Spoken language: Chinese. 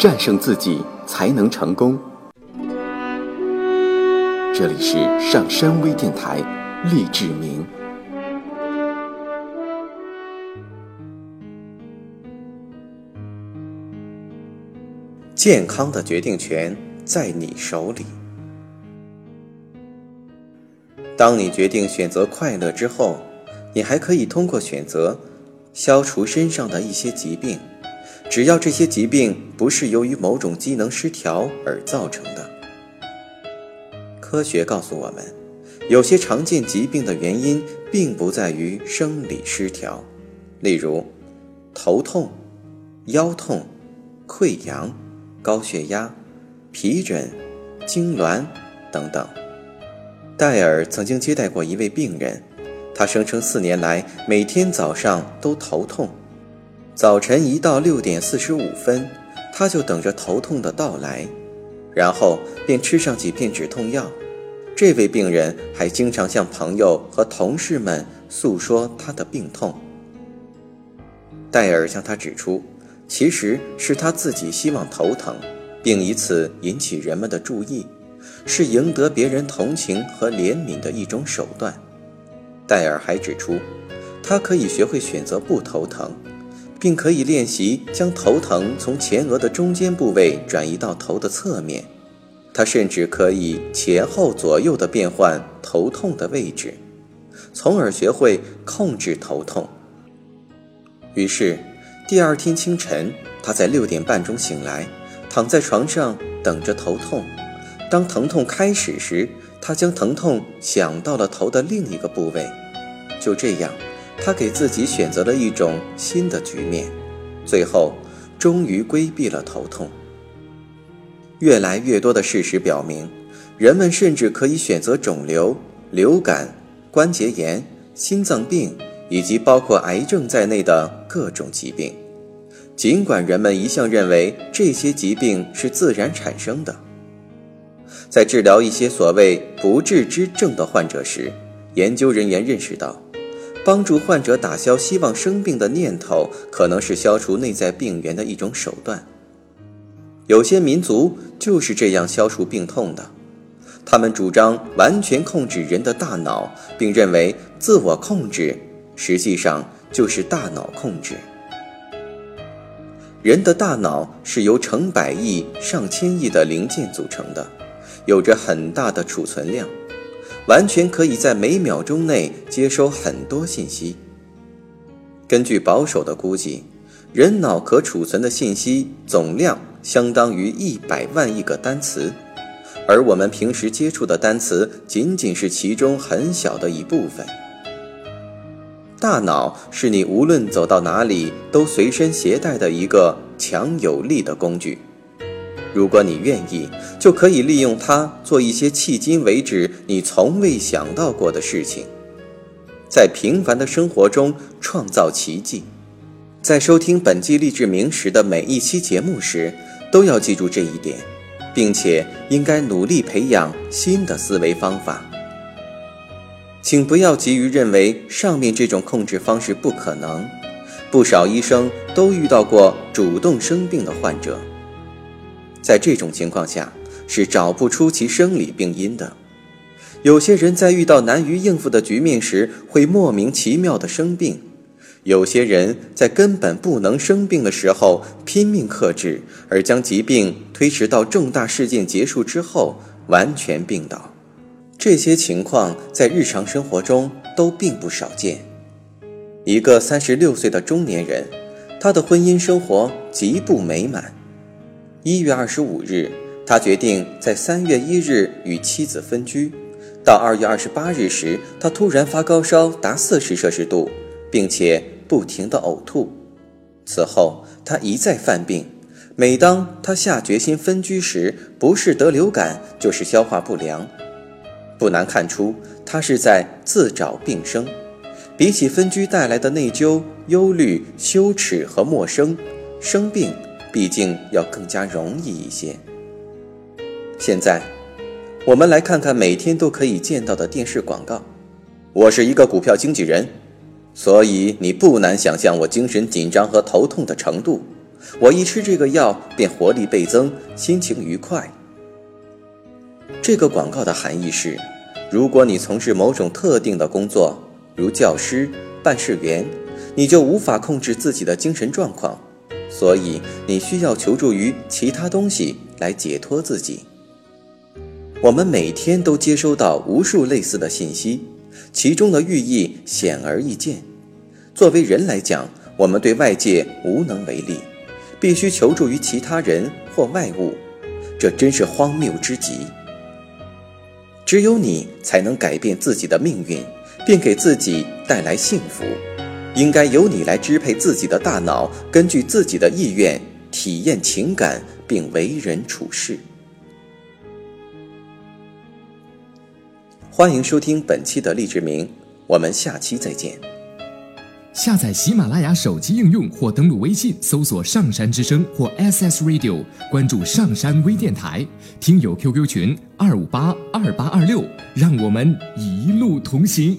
战胜自己才能成功。这里是上山微电台，励志明。健康的决定权在你手里。当你决定选择快乐之后，你还可以通过选择消除身上的一些疾病，只要这些疾病不是由于某种机能失调而造成的。科学告诉我们，有些常见疾病的原因并不在于生理失调，例如头痛、腰痛、溃疡。高血压、皮疹、痉挛等等。戴尔曾经接待过一位病人，他声称四年来每天早上都头痛，早晨一到六点四十五分，他就等着头痛的到来，然后便吃上几片止痛药。这位病人还经常向朋友和同事们诉说他的病痛。戴尔向他指出。其实是他自己希望头疼，并以此引起人们的注意，是赢得别人同情和怜悯的一种手段。戴尔还指出，他可以学会选择不头疼，并可以练习将头疼从前额的中间部位转移到头的侧面。他甚至可以前后左右的变换头痛的位置，从而学会控制头痛。于是。第二天清晨，他在六点半钟醒来，躺在床上等着头痛。当疼痛开始时，他将疼痛想到了头的另一个部位。就这样，他给自己选择了一种新的局面，最后终于规避了头痛。越来越多的事实表明，人们甚至可以选择肿瘤、流感、关节炎、心脏病。以及包括癌症在内的各种疾病，尽管人们一向认为这些疾病是自然产生的，在治疗一些所谓不治之症的患者时，研究人员认识到，帮助患者打消希望生病的念头，可能是消除内在病源的一种手段。有些民族就是这样消除病痛的，他们主张完全控制人的大脑，并认为自我控制。实际上就是大脑控制。人的大脑是由成百亿、上千亿的零件组成的，有着很大的储存量，完全可以在每秒钟内接收很多信息。根据保守的估计，人脑可储存的信息总量相当于一百万亿个单词，而我们平时接触的单词仅仅是其中很小的一部分。大脑是你无论走到哪里都随身携带的一个强有力的工具。如果你愿意，就可以利用它做一些迄今为止你从未想到过的事情，在平凡的生活中创造奇迹。在收听本季励志名时的每一期节目时，都要记住这一点，并且应该努力培养新的思维方法。请不要急于认为上面这种控制方式不可能。不少医生都遇到过主动生病的患者，在这种情况下是找不出其生理病因的。有些人在遇到难于应付的局面时会莫名其妙的生病，有些人在根本不能生病的时候拼命克制，而将疾病推迟到重大事件结束之后完全病倒。这些情况在日常生活中都并不少见。一个三十六岁的中年人，他的婚姻生活极不美满。一月二十五日，他决定在三月一日与妻子分居。到二月二十八日时，他突然发高烧达四十摄氏度，并且不停地呕吐。此后，他一再犯病。每当他下决心分居时，不是得流感，就是消化不良。不难看出，他是在自找病生。比起分居带来的内疚、忧虑、羞耻和陌生，生病毕竟要更加容易一些。现在，我们来看看每天都可以见到的电视广告。我是一个股票经纪人，所以你不难想象我精神紧张和头痛的程度。我一吃这个药便活力倍增，心情愉快。这个广告的含义是：如果你从事某种特定的工作，如教师、办事员，你就无法控制自己的精神状况，所以你需要求助于其他东西来解脱自己。我们每天都接收到无数类似的信息，其中的寓意显而易见。作为人来讲，我们对外界无能为力，必须求助于其他人或外物，这真是荒谬之极。只有你才能改变自己的命运，并给自己带来幸福。应该由你来支配自己的大脑，根据自己的意愿体验情感，并为人处事。欢迎收听本期的励志明，我们下期再见。下载喜马拉雅手机应用或登录微信搜索“上山之声”或 SS Radio，关注上山微电台，听友 QQ 群二五八二八二六，让我们一路同行。